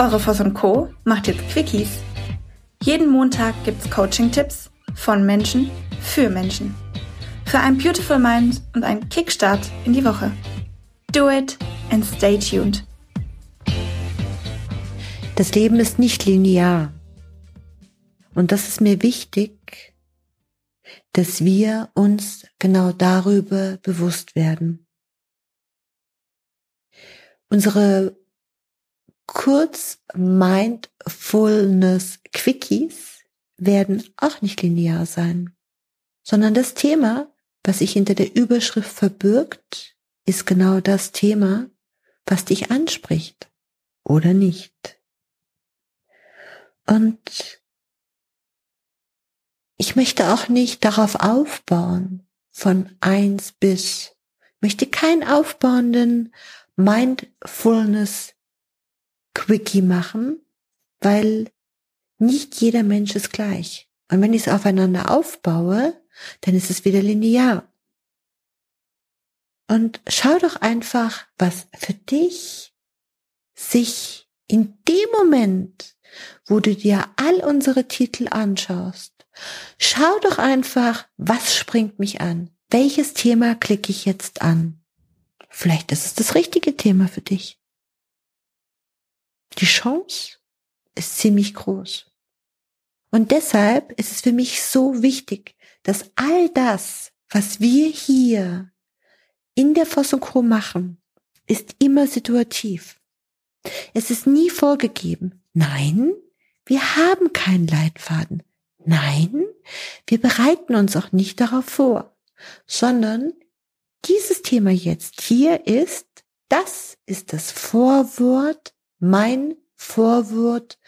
Eure und Co. macht jetzt Quickies. Jeden Montag gibt's Coaching-Tipps von Menschen für Menschen. Für ein Beautiful Mind und einen Kickstart in die Woche. Do it and stay tuned. Das Leben ist nicht linear. Und das ist mir wichtig, dass wir uns genau darüber bewusst werden. Unsere kurz Mindfulness Quickies werden auch nicht linear sein, sondern das Thema, was sich hinter der Überschrift verbirgt, ist genau das Thema, was dich anspricht oder nicht. Und ich möchte auch nicht darauf aufbauen, von eins bis, möchte keinen aufbauenden Mindfulness Quickie machen, weil nicht jeder Mensch ist gleich. Und wenn ich es aufeinander aufbaue, dann ist es wieder linear. Und schau doch einfach, was für dich sich in dem Moment, wo du dir all unsere Titel anschaust, schau doch einfach, was springt mich an? Welches Thema klicke ich jetzt an? Vielleicht ist es das richtige Thema für dich. Die Chance ist ziemlich groß. Und deshalb ist es für mich so wichtig, dass all das, was wir hier in der Foss und Co. machen, ist immer situativ. Es ist nie vorgegeben. Nein, wir haben keinen Leitfaden. Nein, wir bereiten uns auch nicht darauf vor, sondern dieses Thema jetzt hier ist, das ist das Vorwort mein Vorwort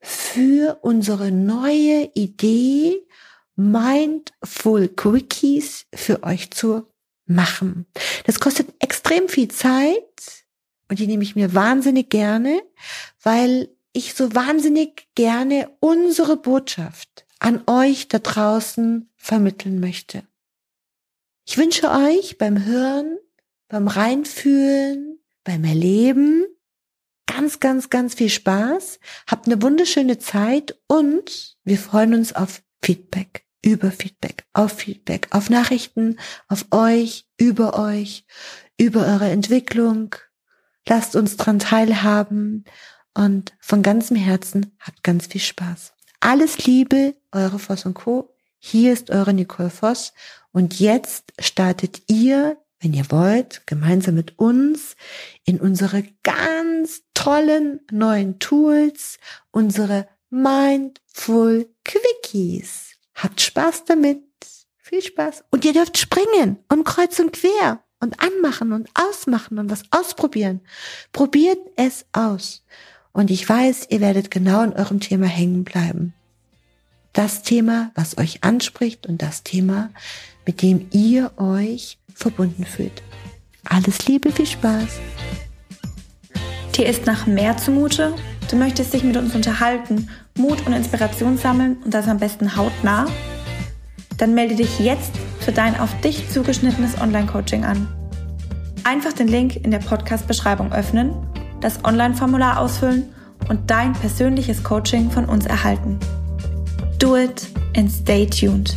für unsere neue Idee Mindful Quickies für euch zu machen. Das kostet extrem viel Zeit und die nehme ich mir wahnsinnig gerne, weil ich so wahnsinnig gerne unsere Botschaft an euch da draußen vermitteln möchte. Ich wünsche euch beim Hören, beim Reinfühlen, beim Erleben ganz, ganz, ganz viel Spaß. Habt eine wunderschöne Zeit und wir freuen uns auf Feedback, über Feedback, auf Feedback, auf Nachrichten, auf euch, über euch, über eure Entwicklung. Lasst uns dran teilhaben und von ganzem Herzen habt ganz viel Spaß. Alles Liebe, eure Voss und Co. Hier ist eure Nicole Voss und jetzt startet ihr wenn ihr wollt, gemeinsam mit uns in unsere ganz tollen neuen Tools, unsere Mindful Quickies. Habt Spaß damit. Viel Spaß. Und ihr dürft springen und kreuz und quer und anmachen und ausmachen und was ausprobieren. Probiert es aus. Und ich weiß, ihr werdet genau in eurem Thema hängen bleiben. Das Thema, was euch anspricht und das Thema, mit dem ihr euch verbunden fühlt. Alles Liebe, viel Spaß. Dir ist nach mehr zumute? Du möchtest dich mit uns unterhalten, Mut und Inspiration sammeln und das am besten hautnah? Dann melde dich jetzt für dein auf dich zugeschnittenes Online-Coaching an. Einfach den Link in der Podcast-Beschreibung öffnen, das Online-Formular ausfüllen und dein persönliches Coaching von uns erhalten. Do it and stay tuned.